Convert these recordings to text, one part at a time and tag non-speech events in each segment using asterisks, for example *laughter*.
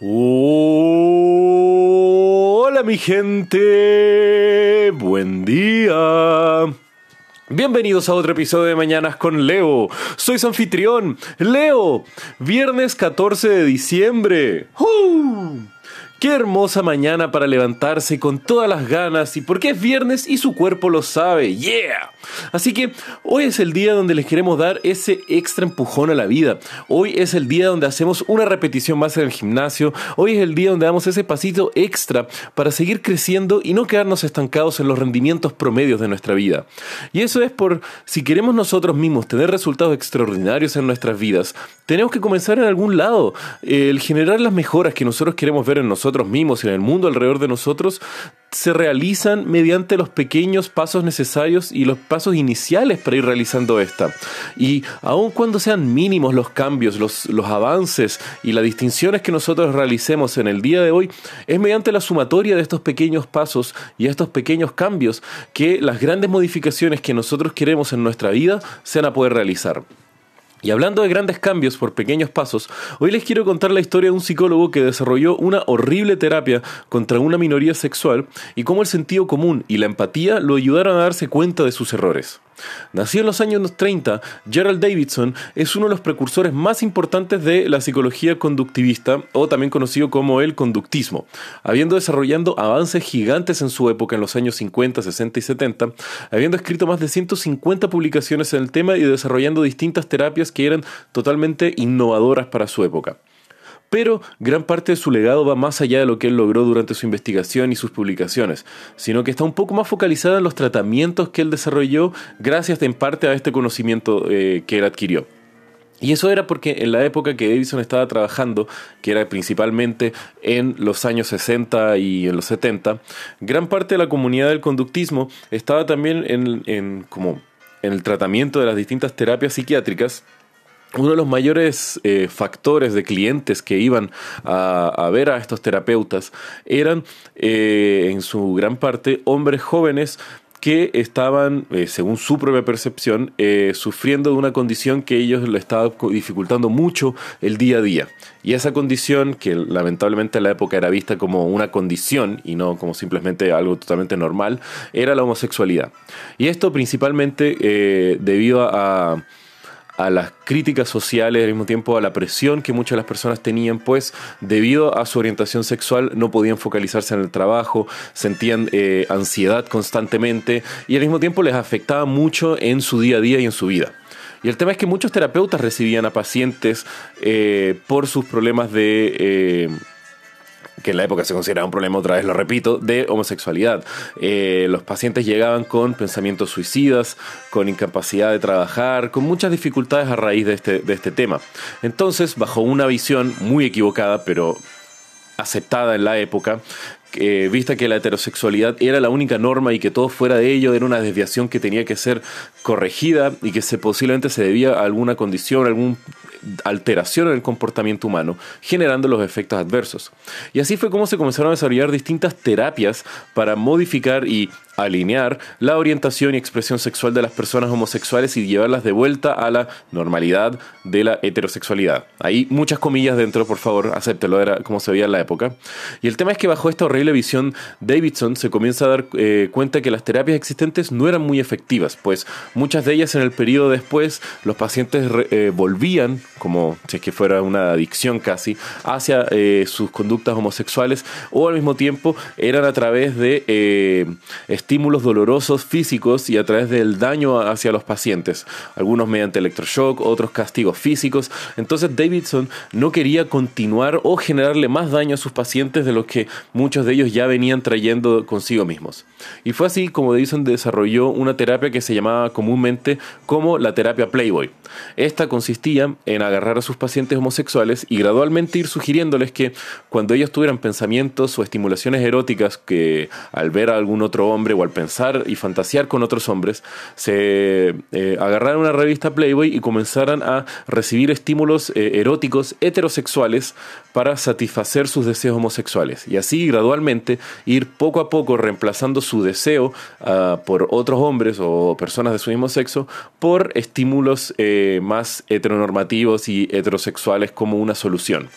Hola mi gente, buen día. Bienvenidos a otro episodio de Mañanas con Leo. Soy anfitrión, Leo. Viernes 14 de diciembre. Qué hermosa mañana para levantarse con todas las ganas y porque es viernes y su cuerpo lo sabe. ¡Yeah! Así que hoy es el día donde les queremos dar ese extra empujón a la vida. Hoy es el día donde hacemos una repetición más en el gimnasio. Hoy es el día donde damos ese pasito extra para seguir creciendo y no quedarnos estancados en los rendimientos promedios de nuestra vida. Y eso es por si queremos nosotros mismos tener resultados extraordinarios en nuestras vidas, tenemos que comenzar en algún lado. El generar las mejoras que nosotros queremos ver en nosotros mismos y en el mundo alrededor de nosotros se realizan mediante los pequeños pasos necesarios y los pasos iniciales para ir realizando esta. Y aun cuando sean mínimos los cambios, los, los avances y las distinciones que nosotros realicemos en el día de hoy, es mediante la sumatoria de estos pequeños pasos y estos pequeños cambios que las grandes modificaciones que nosotros queremos en nuestra vida se van a poder realizar. Y hablando de grandes cambios por pequeños pasos, hoy les quiero contar la historia de un psicólogo que desarrolló una horrible terapia contra una minoría sexual y cómo el sentido común y la empatía lo ayudaron a darse cuenta de sus errores. Nacido en los años 30, Gerald Davidson es uno de los precursores más importantes de la psicología conductivista, o también conocido como el conductismo, habiendo desarrollado avances gigantes en su época en los años 50, 60 y 70, habiendo escrito más de 150 publicaciones en el tema y desarrollando distintas terapias que eran totalmente innovadoras para su época. Pero gran parte de su legado va más allá de lo que él logró durante su investigación y sus publicaciones, sino que está un poco más focalizada en los tratamientos que él desarrolló gracias en parte a este conocimiento eh, que él adquirió. Y eso era porque en la época que Davidson estaba trabajando, que era principalmente en los años 60 y en los 70, gran parte de la comunidad del conductismo estaba también en, como en el tratamiento de las distintas terapias psiquiátricas uno de los mayores eh, factores de clientes que iban a, ver a estos terapeutas eran eh, en su gran parte hombres jóvenes que estaban, eh, según su propia percepción, sufriendo de una condición que ellos le estaba dificultando mucho el día a día. Y esa condición, que lamentablemente en la época era vista como una condición y no como simplemente algo totalmente normal, era la homosexualidad. Y esto principalmente debido a a las críticas sociales, al mismo tiempo a la presión que muchas de las personas tenían, pues debido a su orientación sexual no podían focalizarse en el trabajo, sentían eh, ansiedad constantemente y al mismo tiempo les afectaba mucho en su día a día y en su vida. Y el tema es que muchos terapeutas recibían a pacientes eh, por sus problemas de... Eh, que en la época se consideraba un problema, otra vez lo repito, de homosexualidad. Eh, los pacientes llegaban con pensamientos suicidas, con incapacidad de trabajar, con muchas dificultades a raíz de este, de este tema. Entonces, bajo una visión muy equivocada, pero aceptada en la época, eh, vista que la heterosexualidad era la única norma y que todo fuera de ello era una desviación que tenía que ser corregida y que se, posiblemente se debía a alguna condición, algún alteración en el comportamiento humano, generando los efectos adversos. Y así fue como se comenzaron a desarrollar distintas terapias para modificar y alinear la orientación y expresión sexual de las personas homosexuales y llevarlas de vuelta a la normalidad de la heterosexualidad. Hay muchas comillas dentro, por favor, acéptelo, era como se veía en la época. Y el tema es que bajo esta horrible visión, Davidson se comienza a dar eh, cuenta que las terapias existentes no eran muy efectivas, pues muchas de ellas en el periodo después los pacientes eh, volvían como si es que fuera una adicción casi, hacia eh, sus conductas homosexuales o al mismo tiempo eran a través de estímulos dolorosos físicos y a través del daño hacia los pacientes, algunos mediante electroshock, otros castigos físicos. Entonces Davidson no quería continuar o generarle más daño a sus pacientes de los que muchos de ellos ya venían trayendo consigo mismos. Y fue así como Davidson desarrolló una terapia que se llamaba comúnmente como la terapia Playboy. Esta consistía en agarrar a sus pacientes homosexuales y gradualmente ir sugiriéndoles que cuando ellos tuvieran pensamientos o estimulaciones eróticas que al ver a algún otro hombre al pensar y fantasear con otros hombres, se eh, agarraran una revista Playboy y comenzaran a recibir estímulos eh, eróticos heterosexuales para satisfacer sus deseos homosexuales. Y así gradualmente ir poco a poco reemplazando su deseo ah, por otros hombres o personas de su mismo sexo por estímulos eh, más heteronormativos y heterosexuales como una solución.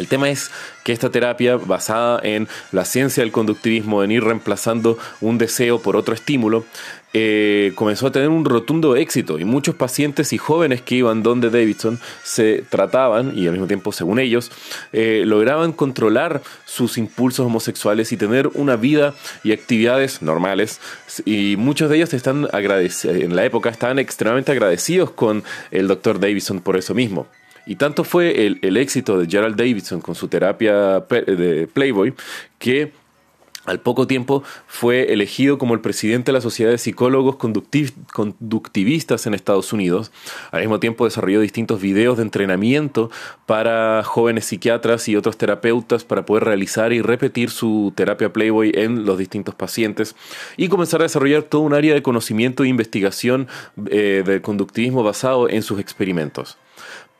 El tema es que esta terapia, basada en la ciencia del conductivismo, en ir reemplazando un deseo por otro estímulo, eh, comenzó a tener un rotundo éxito y muchos pacientes y jóvenes que iban donde Davidson se trataban y al mismo tiempo, según ellos, eh, lograban controlar sus impulsos homosexuales y tener una vida y actividades normales. Y muchos de ellos están en la época estaban extremadamente agradecidos con el doctor Davidson por eso mismo. Y tanto fue el, éxito de Gerald Davidson con su terapia de Playboy que al poco tiempo fue elegido como el presidente de la Sociedad de Psicólogos Conductivistas en Estados Unidos. Al mismo tiempo desarrolló distintos videos de entrenamiento para jóvenes psiquiatras y otros terapeutas para poder realizar y repetir su terapia Playboy en los distintos pacientes y comenzar a desarrollar todo un área de conocimiento e investigación eh, de conductivismo basado en sus experimentos.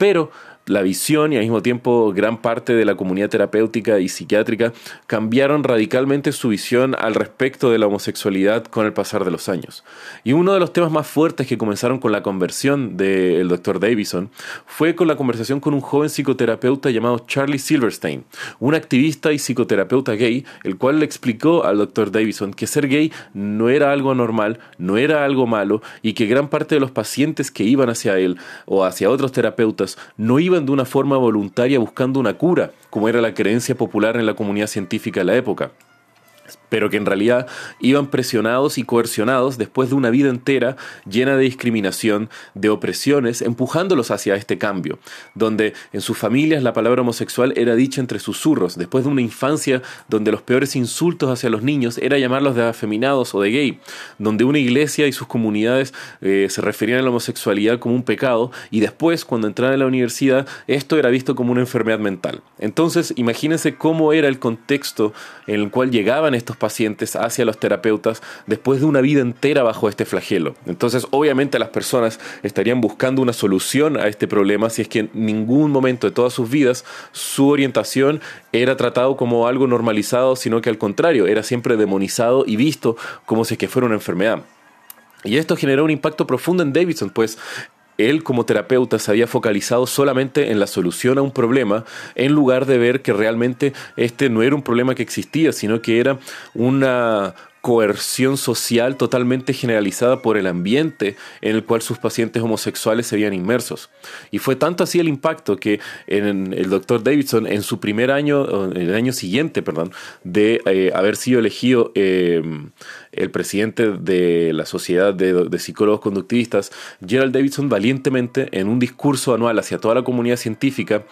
Pero la visión y al mismo tiempo gran parte de la comunidad terapéutica y psiquiátrica cambiaron radicalmente su visión al respecto de la homosexualidad con el pasar de los años. Y uno de los temas más fuertes que comenzaron con la conversión del Dr. Davison fue con la conversación con un joven psicoterapeuta llamado Charlie Silverstein, un activista y psicoterapeuta gay, el cual le explicó al Dr. Davison que ser gay no era algo anormal, no era algo malo y que gran parte de los pacientes que iban hacia él o hacia otros terapeutas no iban de una forma voluntaria buscando una cura, como era la creencia popular en la comunidad científica de la época pero que en realidad iban presionados y coercionados después de una vida entera llena de discriminación, de opresiones, empujándolos hacia este cambio, donde en sus familias la palabra homosexual era dicha entre susurros, después de una infancia donde los peores insultos hacia los niños era llamarlos de afeminados o de gay, donde una iglesia y sus comunidades eh, se referían a la homosexualidad como un pecado, y después, cuando entraron a la universidad, esto era visto como una enfermedad mental. Entonces, imagínense cómo era el contexto en el cual llegaban estos pacientes hacia los terapeutas después de una vida entera bajo este flagelo. Entonces, obviamente las personas estarían buscando una solución a este problema si es que en ningún momento de todas sus vidas su orientación era tratado como algo normalizado, sino que al contrario, era siempre demonizado y visto como si es que fuera una enfermedad. Y esto generó un impacto profundo en Davidson, pues él como terapeuta se había focalizado solamente en la solución a un problema en lugar de ver que realmente este no era un problema que existía, sino que era una coerción social totalmente generalizada por el ambiente en el cual sus pacientes homosexuales se habían inmersos. Y fue tanto así el impacto que en el doctor Davidson, en su primer año, en el año siguiente, perdón, de eh, haber sido elegido eh, el presidente de la Sociedad de, Psicólogos Conductivistas, Gerald Davidson, valientemente, en un discurso anual hacia toda la comunidad científica,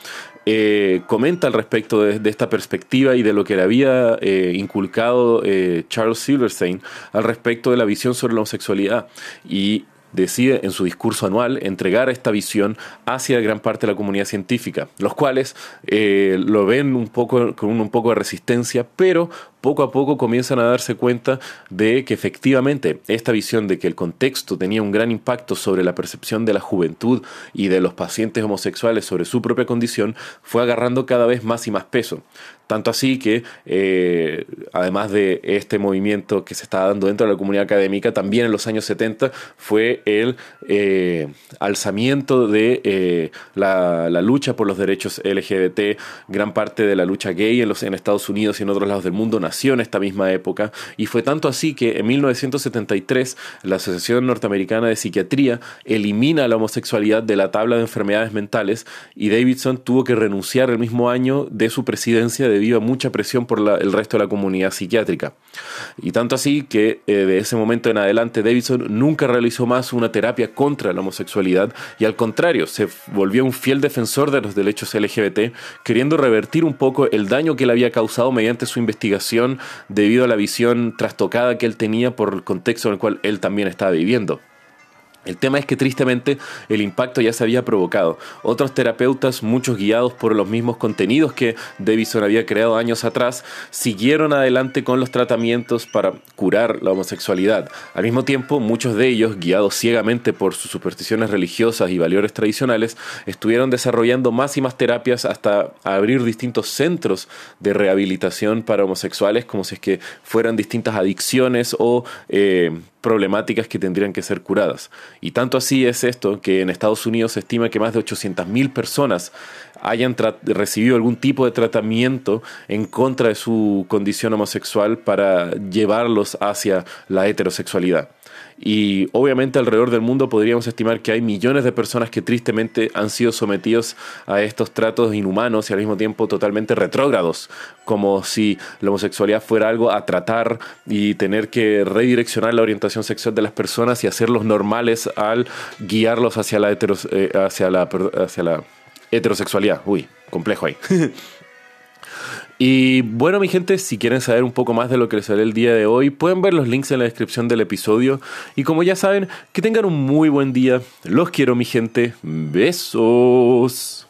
eh, comenta al respecto de, esta perspectiva y de lo que le había eh, inculcado eh, Charles Silverstein al respecto de la visión sobre la homosexualidad. Y decide en su discurso anual entregar esta visión hacia gran parte de la comunidad científica, los cuales lo ven un poco con un poco de resistencia, pero poco a poco comienzan a darse cuenta de que efectivamente esta visión de que el contexto tenía un gran impacto sobre la percepción de la juventud y de los pacientes homosexuales sobre su propia condición fue agarrando cada vez más y más peso. Tanto así que, eh, además de este movimiento que se estaba dando dentro de la comunidad académica, también en los años 70 fue el eh, alzamiento de eh, la, lucha por los derechos LGBT. Gran parte de la lucha gay en, los, en Estados Unidos y en otros lados del mundo en esta misma época. Y fue tanto así que en 1973 la Asociación Norteamericana de Psiquiatría elimina la homosexualidad de la tabla de enfermedades mentales y Davidson tuvo que renunciar el mismo año de su presidencia de debido a mucha presión por el resto de la comunidad psiquiátrica. Y tanto así que eh, de ese momento en adelante Davidson nunca realizó más una terapia contra la homosexualidad y al contrario, se volvió un fiel defensor de los derechos LGBT, queriendo revertir un poco el daño que le había causado mediante su investigación debido a la visión trastocada que él tenía por el contexto en el cual él también estaba viviendo. El tema es que tristemente el impacto ya se había provocado. Otros terapeutas, muchos guiados por los mismos contenidos que Davison había creado años atrás, siguieron adelante con los tratamientos para curar la homosexualidad. Al mismo tiempo, muchos de ellos, guiados ciegamente por sus supersticiones religiosas y valores tradicionales, estuvieron desarrollando más y más terapias hasta abrir distintos centros de rehabilitación para homosexuales, como si es que fueran distintas adicciones o... Eh, problemáticas que tendrían que ser curadas. Y tanto así es esto que en Estados Unidos se estima que más de 800.000 personas hayan recibido algún tipo de tratamiento en contra de su condición homosexual para llevarlos hacia la heterosexualidad. Y obviamente alrededor del mundo podríamos estimar que hay millones de personas que tristemente han sido sometidos a estos tratos inhumanos y al mismo tiempo totalmente retrógrados, como si la homosexualidad fuera algo a tratar y tener que redireccionar la orientación sexual de las personas y hacerlos normales al guiarlos hacia la, eh, hacia la, hacia la heterosexualidad. Uy, complejo ahí. *laughs* Y bueno, mi gente, si quieren saber un poco más de lo que les sale el día de hoy, pueden ver los links en la descripción del episodio. Y como ya saben, que tengan un muy buen día. Los quiero, mi gente. Besos.